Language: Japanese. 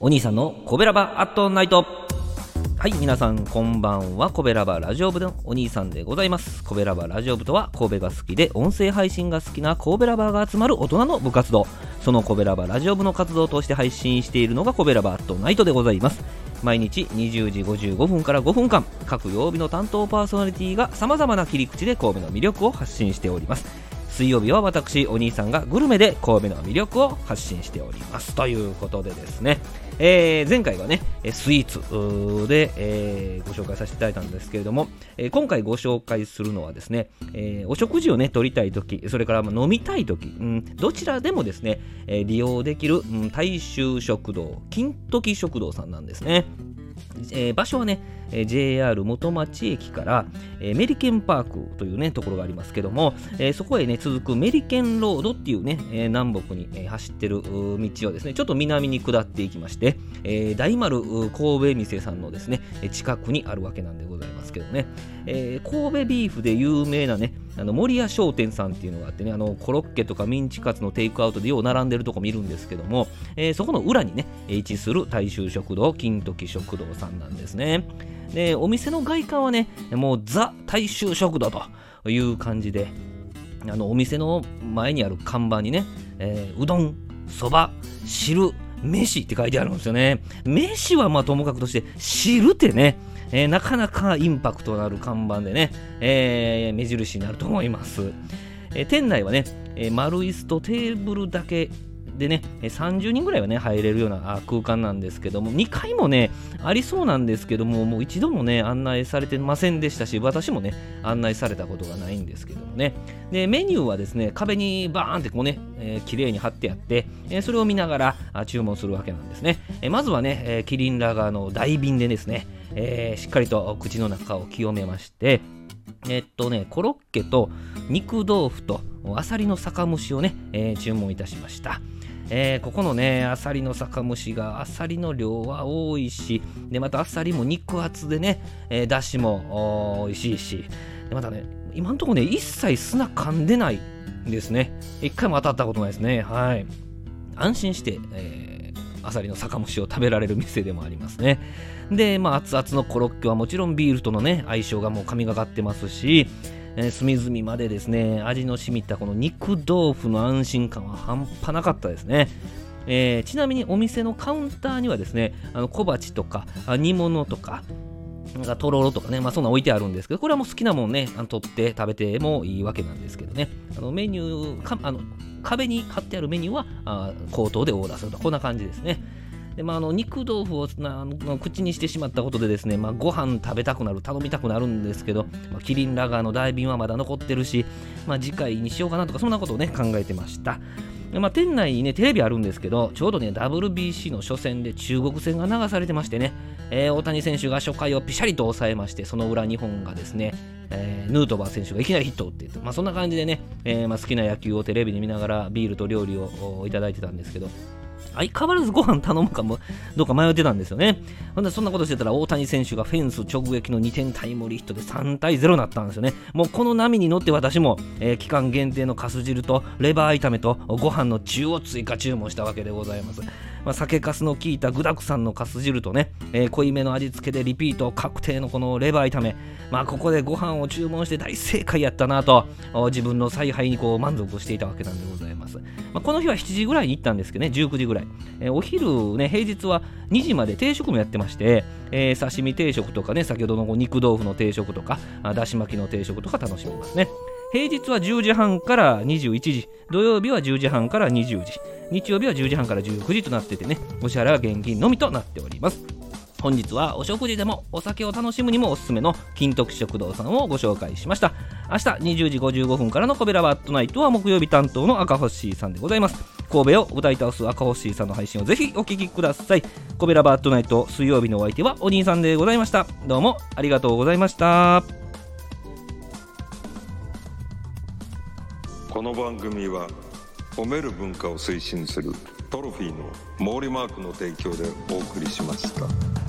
お兄さんのコベラバアットナイト。はい皆さんこんばんは。コベラバラジオ部のお兄さんでございます。コベラバラジオ部とは神戸が好きで音声配信が好きな神戸ラバーが集まる大人の部活動。そのコベラバラジオ部の活動として配信しているのがコベラバアットナイトでございます。毎日20時55分から5分間。各曜日の担当パーソナリティがさまざまな切り口で神戸の魅力を発信しております。水曜日は私お兄さんがグルメで神戸の魅力を発信しております。ということでですね、えー、前回はねスイーツで、えー、ご紹介させていただいたんですけれども、えー、今回ご紹介するのはですね、えお食事をね取りたい時それから飲みたい時、うん、どちらでもですね、え利用できる、うん、大衆食堂金時食堂さんなんですね。えー、場所はね、えー、JR 元町駅から、えー、メリケンパークというねところがありますけども、え、そこへね続くメリケンロードっていうね、え、南北に、え、走ってる道をですねちょっと南に下っていきまして、え、大丸神戸店さんのですね近くにあるわけなんでございますけどね、え、神戸ビーフで有名なねあの森屋商店さんっていうのがあってねあのコロッケとかミンチカツのテイクアウトでよう並んでるとこ見るんですけども、えー、そこの裏にね位置する大衆食堂金時食堂さんなんですね。でお店の外観はねもうザ大衆食堂という感じであのお店の前にある看板にね、えー、うどんそば汁飯って書いてあるんですよね飯はまあともかくとして汁ってねえー、なかなかインパクトのある看板でね、えー、目印になると思います。えー、店内はね、え丸椅子とテーブルだけでね、30人ぐらいはね、入れるような空間なんですけども、2階もね、ありそうなんですけども、もう一度もね、案内されてませんでしたし、私もね、案内されたことがないんですけどもね。で、メニューはですね、壁にバーンってこうね、えー、綺麗に貼ってあって、えー、それを見ながら注文するわけなんですね。えー、まずはね、えー、キリンラガーの大瓶でですね、えー、しっかりと口の中を清めまして、えっとね、コロッケと肉豆腐とあさりの酒蒸しをね、えー、注文いたしました。えー、ここのね、あさりの酒蒸しが、あさりの量は多いし、で、またあさりも肉厚でね、えー、だしも美味しいし、でまたね、今んとこね、一切砂噛んでないんですね。一回も当たったことないですね。はい。安心して、えー、あさりの酒蒸しを食べられる店でもありますね。で、まあ、熱々のコロッケはもちろんビールとのね、相性がもう神がかってますし、えー、隅々までですね、味の染みたこの肉豆腐の安心感は半端なかったですね。えー、ちなみにお店のカウンターにはですね、あの小鉢とか煮物とか、なんかとろろとかね、まあそんな置いてあるんですけど、これはもう好きなもんね、あの取って食べてもいいわけなんですけどね。あのメニューかあの、壁に貼ってあるメニューはあ口頭でオーダーすると、こんな感じですね。でまあ、あの肉豆腐をな口にしてしまったことでですね、まあ、ご飯食べたくなる頼みたくなるんですけど、まあ、キリンラガーの大瓶はまだ残ってるし、まあ、次回にしようかなとかそんなことをね考えてました、まあ、店内にねテレビあるんですけどちょうどね WBC の初戦で中国戦が流されてましてね、えー、大谷選手が初回をピシャリと抑えましてその裏日本がですねえー、ヌートバー選手がいきなりヒットを打っていて、まあ、そんな感じでね、えーまあ、好きな野球をテレビで見ながらビールと料理をいただいてたんですけど、相変わらずご飯頼むかもどうか迷ってたんですよね。ほんで、そんなことしてたら大谷選手がフェンス直撃の2点タイムリーヒットで3対0になったんですよね。もうこの波に乗って私も、えー、期間限定のかす汁とレバー炒めとご飯の中を追加注文したわけでございます。まあ、酒粕の効いた具だくさんのかす汁とね、えー、濃いめの味付けでリピート確定のこのレバー炒め、まあ、ここでご飯を注文して大正解やったなと自分の采配にこう満足していたわけなんでございます、まあ、この日は7時ぐらいに行ったんですけどね19時ぐらい、えー、お昼ね平日は2時まで定食もやってまして、えー、刺身定食とかね先ほどの肉豆腐の定食とかだし巻きの定食とか楽しめますね。平日は10時半から21時土曜日は10時半から20時日曜日は10時半から19時となっててねお支払いは現金のみとなっております。本日はお食事でもお酒を楽しむにもおすすめの金徳食堂さんをご紹介しました。明日20時55分からのコベラバットナイトは木曜日担当の赤星さんでございます。神戸を歌い倒す赤星さんの配信をぜひお聴きください。コベラバットナイト水曜日のお相手はお兄さんでございました。どうもありがとうございました。この番組は褒める文化を推進するトロフィーの毛利マークの提供でお送りしました。